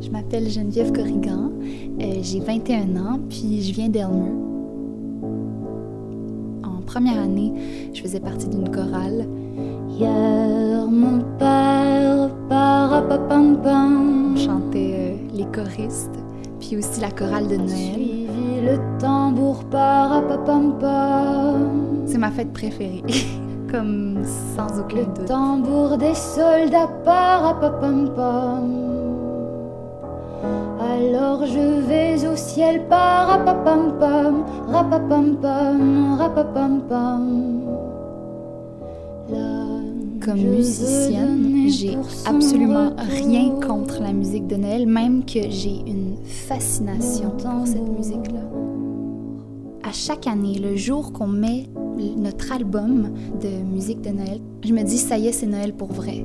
Je m'appelle Geneviève Corrigan, euh, j'ai 21 ans, puis je viens d'Elmer. En première année, je faisais partie d'une chorale. Hier, mon père, parapapam pam. On chantait euh, les choristes, puis aussi la chorale de Noël le tambour para C'est ma fête préférée. comme sans aucun le tambour des soldats, parapapam, alors je vais au ciel, parapapam pam, rapapam pam, rapapam pam. Comme musicienne, j'ai absolument rien contre la musique de Noël, même que j'ai une fascination pour cette musique-là. À chaque année, le jour qu'on met notre album de musique de Noël, je me dis, ça y est, c'est Noël pour vrai.